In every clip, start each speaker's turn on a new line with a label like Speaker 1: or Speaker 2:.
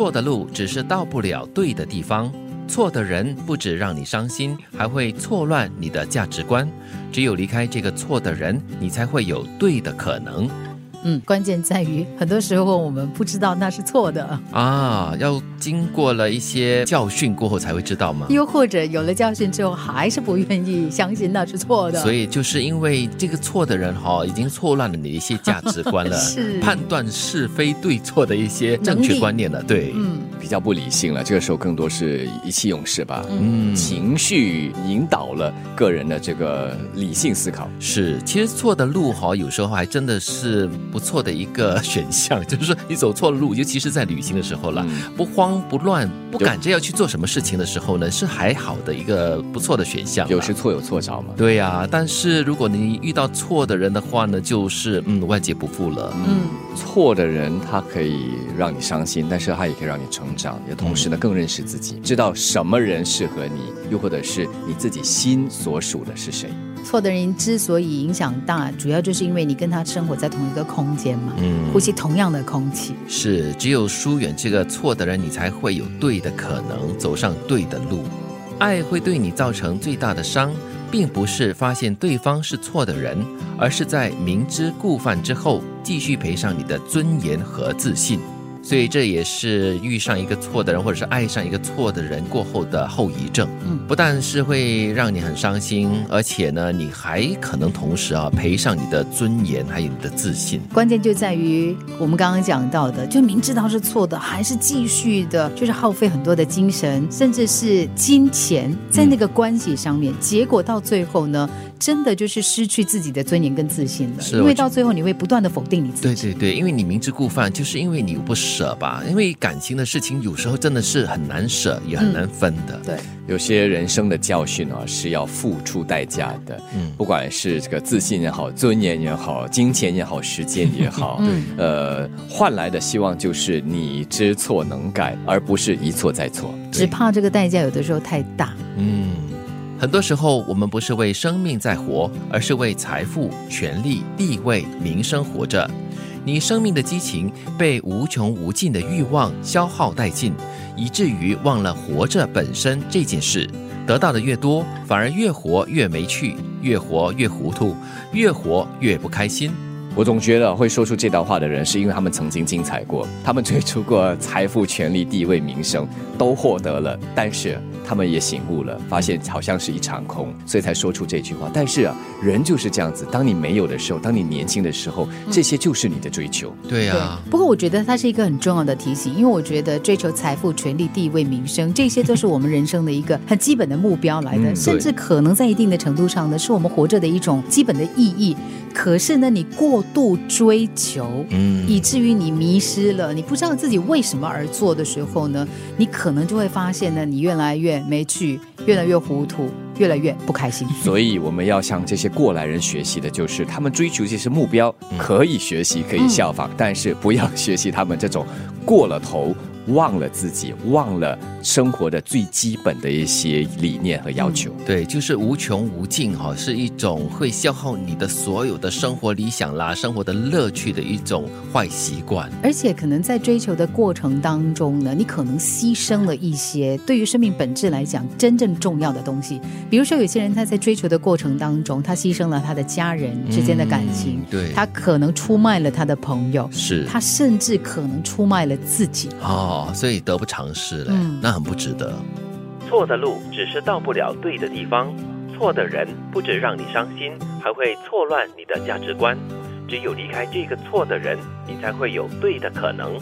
Speaker 1: 错的路只是到不了对的地方。错的人不止让你伤心，还会错乱你的价值观。只有离开这个错的人，你才会有对的可能。
Speaker 2: 嗯，关键在于很多时候我们不知道那是错的。
Speaker 1: 啊，要经过了一些教训过后才会知道吗？
Speaker 2: 又或者有了教训之后还是不愿意相信那是错的？
Speaker 1: 所以就是因为这个错的人哈，已经错乱了你的一些价值观了，
Speaker 2: 是。
Speaker 1: 判断是非对错的一些正确观念了，对，
Speaker 2: 嗯，
Speaker 3: 比较不理性了。这个时候更多是意气用事吧，嗯，情绪引导了个人的这个理性思考。
Speaker 1: 是，其实错的路哈，有时候还真的是。不错的一个选项，就是说你走错了路，尤其是在旅行的时候了，不慌不乱，不赶着要去做什么事情的时候呢，是还好的一个不错的选项。
Speaker 3: 有时错有错着嘛。
Speaker 1: 对呀，但是如果你遇到错的人的话呢，就是嗯，万劫不复了。
Speaker 2: 嗯，
Speaker 3: 错的人他可以让你伤心，但是他也可以让你成长，也同时呢更认识自己，知道什么人适合你，又或者是你自己心所属的是谁。
Speaker 2: 错的人之所以影响大，主要就是因为你跟他生活在同一个空间嘛，嗯，呼吸同样的空气。
Speaker 1: 是，只有疏远这个错的人，你才会有对的可能，走上对的路。爱会对你造成最大的伤，并不是发现对方是错的人，而是在明知故犯之后，继续赔上你的尊严和自信。所以这也是遇上一个错的人，或者是爱上一个错的人过后的后遗症。嗯，不但是会让你很伤心，而且呢，你还可能同时啊赔上你的尊严，还有你的自信。
Speaker 2: 关键就在于我们刚刚讲到的，就明知道是错的，还是继续的，就是耗费很多的精神，甚至是金钱在那个关系上面。结果到最后呢？真的就是失去自己的尊严跟自信了，因为到最后你会不断的否定你自
Speaker 1: 己。对对对，因为你明知故犯，就是因为你不舍吧？因为感情的事情有时候真的是很难舍，也很难分的。
Speaker 2: 对，
Speaker 3: 有些人生的教训啊是要付出代价的。嗯，不管是这个自信也好，尊严也好，金钱也好，时间也好，嗯，呃，换来的希望就是你知错能改，而不是一错再错。
Speaker 2: 只怕这个代价有的时候太大。
Speaker 1: 嗯。很多时候，我们不是为生命在活，而是为财富、权力、地位、名声活着。你生命的激情被无穷无尽的欲望消耗殆尽，以至于忘了活着本身这件事。得到的越多，反而越活越没趣，越活越糊涂，越活越不开心。
Speaker 3: 我总觉得会说出这段话的人，是因为他们曾经精彩过，他们追逐过财富、权力、地位、名声，都获得了，但是。他们也醒悟了，发现好像是一场空，所以才说出这句话。但是啊，人就是这样子，当你没有的时候，当你年轻的时候，这些就是你的追求。
Speaker 1: 对啊。
Speaker 2: 不过我觉得它是一个很重要的提醒，因为我觉得追求财富、权力、地位、名声，这些都是我们人生的一个很基本的目标来的，甚至可能在一定的程度上呢，是我们活着的一种基本的意义。可是呢，你过度追求，嗯，以至于你迷失了，你不知道自己为什么而做的时候呢，你可能就会发现呢，你越来越没趣，越来越糊涂，越来越不开心。
Speaker 3: 所以我们要向这些过来人学习的，就是他们追求这些目标，可以学习，可以效仿，但是不要学习他们这种过了头。忘了自己，忘了生活的最基本的一些理念和要求。
Speaker 1: 对，就是无穷无尽哈，是一种会消耗你的所有的生活理想啦、生活的乐趣的一种坏习惯。
Speaker 2: 而且可能在追求的过程当中呢，你可能牺牲了一些对于生命本质来讲真正重要的东西。比如说，有些人他在追求的过程当中，他牺牲了他的家人之间的感情，
Speaker 1: 对
Speaker 2: 他可能出卖了他的朋友，
Speaker 1: 是
Speaker 2: 他甚至可能出卖了自己。
Speaker 1: 哦。所以得不偿失嘞，那很不值得。错的路只是到不了对的地方，错的人不止让你伤心，还会错乱你的价值观。只有离开这个错的人，你才会有对的可能。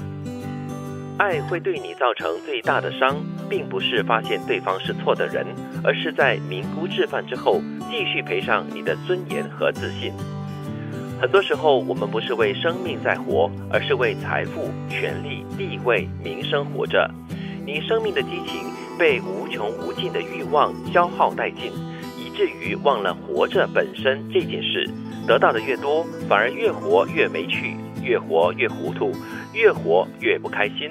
Speaker 1: 爱会对你造成最大的伤，并不是发现对方是错的人，而是在明估置犯之后，继续赔上你的尊严和自信。很多时候，我们不是为生命在活，而是为财富、权力、地位、名声活着。你生命的激情被无穷无尽的欲望消耗殆尽，以至于忘了活着本身这件事。得到的越多，反而越活越没趣，越活越糊涂，越活越不开心。